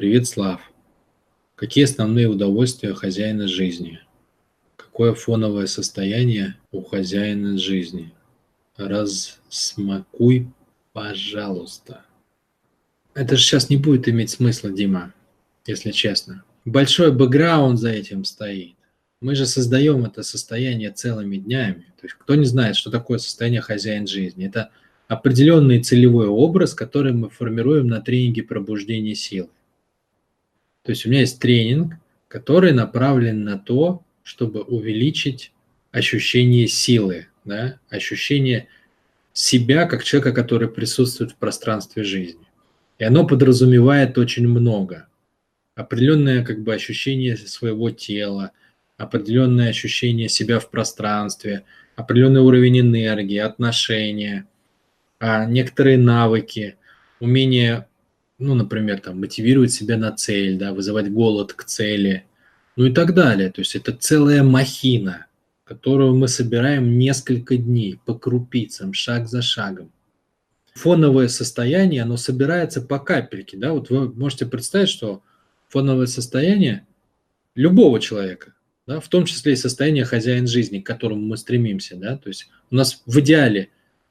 Привет, Слав. Какие основные удовольствия хозяина жизни? Какое фоновое состояние у хозяина жизни? Разсмакуй, пожалуйста. Это же сейчас не будет иметь смысла, Дима, если честно. Большой бэкграунд за этим стоит. Мы же создаем это состояние целыми днями. То есть кто не знает, что такое состояние хозяин жизни? Это определенный целевой образ, который мы формируем на тренинге пробуждения силы. То есть у меня есть тренинг, который направлен на то, чтобы увеличить ощущение силы, да, ощущение себя как человека, который присутствует в пространстве жизни. И оно подразумевает очень много. Определенное как бы ощущение своего тела, определенное ощущение себя в пространстве, определенный уровень энергии, отношения, а, некоторые навыки, умение, ну, например, там, мотивировать себя на цель, да, вызывать голод к цели, ну и так далее. То есть это целая махина, которую мы собираем несколько дней по крупицам, шаг за шагом. Фоновое состояние, оно собирается по капельке, да, вот вы можете представить, что фоновое состояние любого человека, да, в том числе и состояние хозяин жизни, к которому мы стремимся, да, то есть у нас в идеале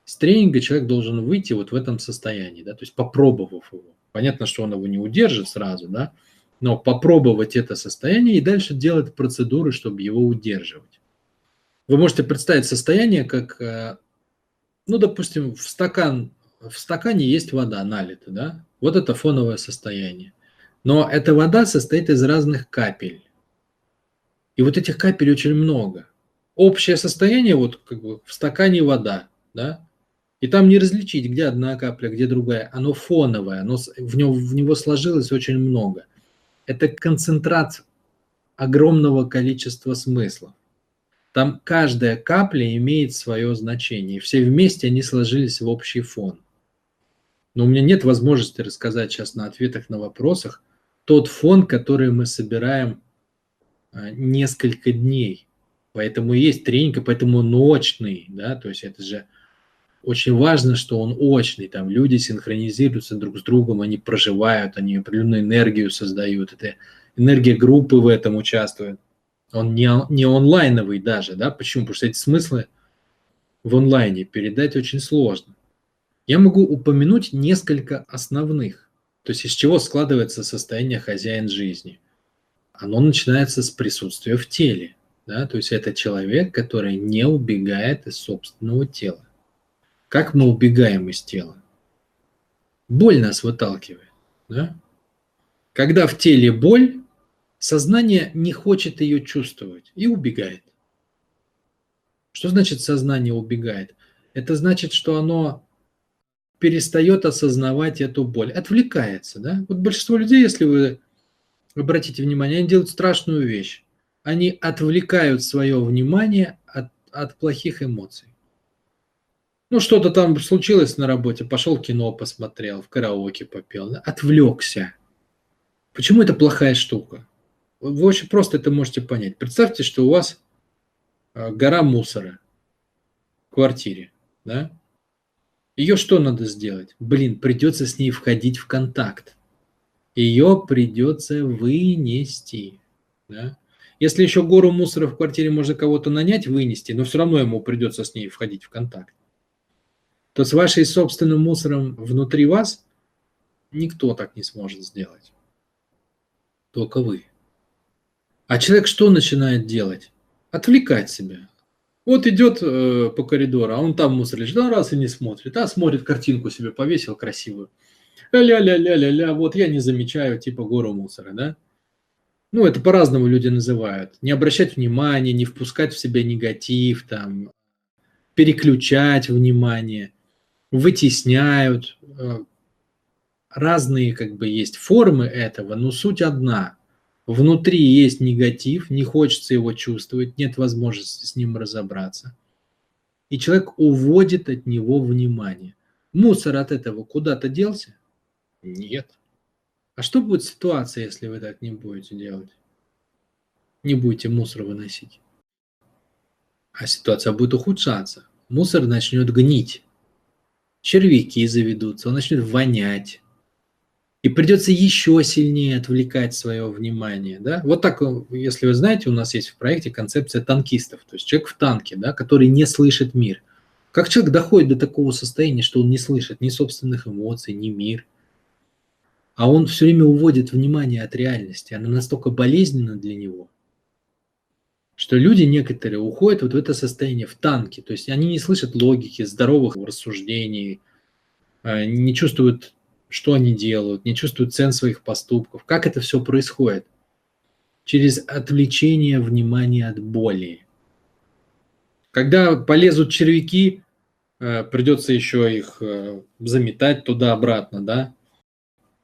с тренинга человек должен выйти вот в этом состоянии, да, то есть попробовав его. Понятно, что он его не удержит сразу, да, но попробовать это состояние и дальше делать процедуры, чтобы его удерживать. Вы можете представить состояние, как, э, ну, допустим, в стакан, в стакане есть вода налита, да, вот это фоновое состояние. Но эта вода состоит из разных капель. И вот этих капель очень много. Общее состояние, вот как бы в стакане вода, да, и там не различить, где одна капля, где другая. Оно фоновое, оно, в, него, в него сложилось очень много. Это концентрат огромного количества смыслов. Там каждая капля имеет свое значение. И все вместе они сложились в общий фон. Но у меня нет возможности рассказать сейчас на ответах на вопросах тот фон, который мы собираем а, несколько дней. Поэтому есть тренинг, поэтому ночный, да, то есть это же очень важно, что он очный, там люди синхронизируются друг с другом, они проживают, они определенную энергию создают, это энергия группы в этом участвует. Он не, не онлайновый даже, да, почему? Потому что эти смыслы в онлайне передать очень сложно. Я могу упомянуть несколько основных, то есть из чего складывается состояние хозяин жизни – оно начинается с присутствия в теле. Да? То есть это человек, который не убегает из собственного тела. Как мы убегаем из тела? Боль нас выталкивает. Да? Когда в теле боль, сознание не хочет ее чувствовать и убегает. Что значит сознание убегает? Это значит, что оно перестает осознавать эту боль, отвлекается. Да? Вот большинство людей, если вы обратите внимание, они делают страшную вещь. Они отвлекают свое внимание от, от плохих эмоций. Ну, что-то там случилось на работе, пошел кино посмотрел, в караоке попел, отвлекся. Почему это плохая штука? Вы очень просто это можете понять. Представьте, что у вас а, гора мусора в квартире, да? Ее что надо сделать? Блин, придется с ней входить в контакт ее придется вынести. Да? Если еще гору мусора в квартире можно кого-то нанять, вынести, но все равно ему придется с ней входить в контакт, то с вашей собственным мусором внутри вас никто так не сможет сделать. Только вы. А человек что начинает делать? Отвлекать себя. Вот идет э, по коридору, а он там мусор лежит, а раз и не смотрит, а смотрит картинку себе повесил красивую ля-ля-ля-ля-ля, вот я не замечаю типа гору мусора, да? Ну, это по-разному люди называют. Не обращать внимания, не впускать в себя негатив, там, переключать внимание, вытесняют. Э, разные как бы есть формы этого, но суть одна. Внутри есть негатив, не хочется его чувствовать, нет возможности с ним разобраться. И человек уводит от него внимание. Мусор от этого куда-то делся? Нет. А что будет ситуация, если вы так не будете делать? Не будете мусор выносить. А ситуация будет ухудшаться. Мусор начнет гнить. Червяки заведутся, он начнет вонять. и придется еще сильнее отвлекать свое внимание. Да? Вот так, если вы знаете, у нас есть в проекте концепция танкистов, то есть человек в танке, да, который не слышит мир. Как человек доходит до такого состояния, что он не слышит ни собственных эмоций, ни мир, а он все время уводит внимание от реальности, она настолько болезненна для него, что люди некоторые уходят вот в это состояние, в танке, то есть они не слышат логики, здоровых рассуждений, а, не чувствуют что они делают, не чувствуют цен своих поступков. Как это все происходит? Через отвлечение внимания от боли. Когда полезут червяки, э, придется еще их э, заметать туда-обратно, да?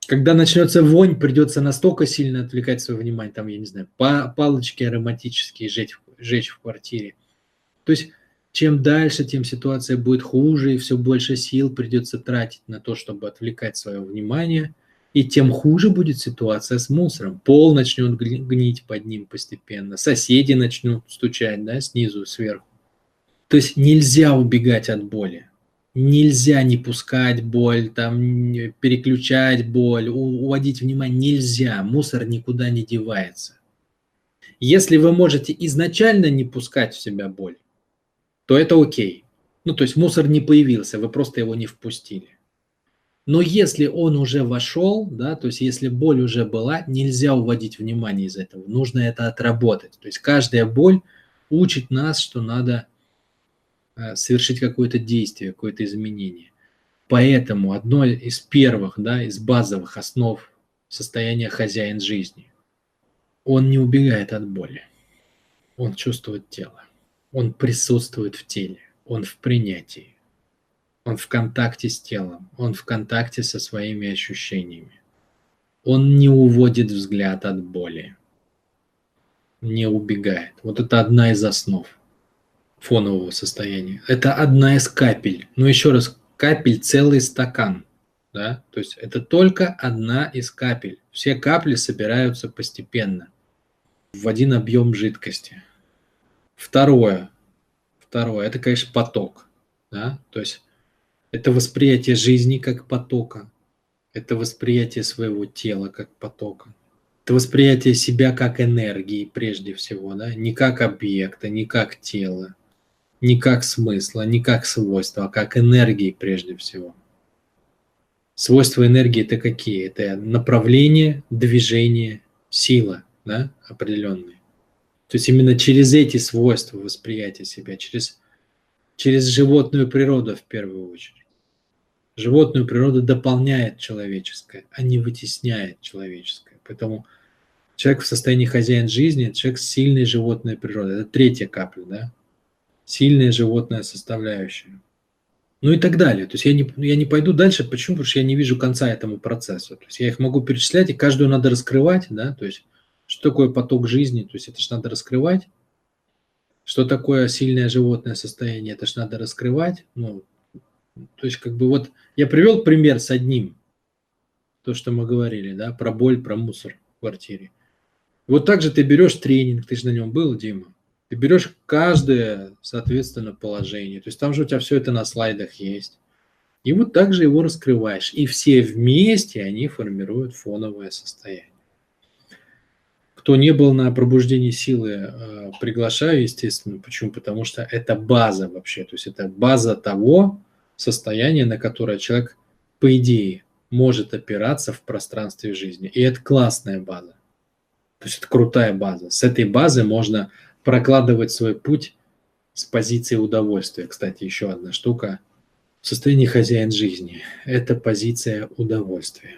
Когда начнется вонь, придется настолько сильно отвлекать свое внимание, там, я не знаю, палочки ароматические жечь, жечь в квартире. То есть чем дальше, тем ситуация будет хуже, и все больше сил придется тратить на то, чтобы отвлекать свое внимание, и тем хуже будет ситуация с мусором. Пол начнет гнить под ним постепенно, соседи начнут стучать да, снизу, сверху. То есть нельзя убегать от боли. Нельзя не пускать боль, там, переключать боль, уводить внимание. Нельзя. Мусор никуда не девается. Если вы можете изначально не пускать в себя боль, то это окей. Ну, то есть мусор не появился, вы просто его не впустили. Но если он уже вошел, да, то есть если боль уже была, нельзя уводить внимание из этого. Нужно это отработать. То есть каждая боль учит нас, что надо совершить какое-то действие, какое-то изменение. Поэтому одно из первых, да, из базовых основ состояния хозяин жизни, он не убегает от боли, он чувствует тело. Он присутствует в теле, он в принятии, он в контакте с телом, он в контакте со своими ощущениями. Он не уводит взгляд от боли, не убегает. Вот это одна из основ фонового состояния. Это одна из капель. Но еще раз, капель целый стакан. Да? То есть это только одна из капель. Все капли собираются постепенно в один объем жидкости. Второе. Второе. Это, конечно, поток. Да? То есть это восприятие жизни как потока. Это восприятие своего тела как потока. Это восприятие себя как энергии прежде всего. Да? Не как объекта, не как тела, не как смысла, не как свойства, а как энергии прежде всего. Свойства энергии это какие? Это направление, движение, сила да, определенные. То есть именно через эти свойства восприятия себя, через, через животную природу в первую очередь. Животную природу дополняет человеческое, а не вытесняет человеческое. Поэтому человек в состоянии хозяин жизни, человек с сильной животной природой. Это третья капля, да? Сильная животная составляющая. Ну и так далее. То есть я не, я не пойду дальше. Почему? Потому что я не вижу конца этому процессу. То есть я их могу перечислять, и каждую надо раскрывать, да, то есть что такое поток жизни? То есть это же надо раскрывать. Что такое сильное животное состояние? Это же надо раскрывать. Ну, то есть как бы вот я привел пример с одним, то, что мы говорили, да, про боль, про мусор в квартире. Вот так же ты берешь тренинг, ты же на нем был, Дима. Ты берешь каждое, соответственно, положение. То есть там же у тебя все это на слайдах есть. И вот так же его раскрываешь. И все вместе они формируют фоновое состояние. Кто не был на пробуждении силы, э, приглашаю, естественно. Почему? Потому что это база вообще. То есть это база того состояния, на которое человек, по идее, может опираться в пространстве жизни. И это классная база. То есть это крутая база. С этой базы можно прокладывать свой путь с позиции удовольствия. Кстати, еще одна штука. В состоянии хозяин жизни – это позиция удовольствия.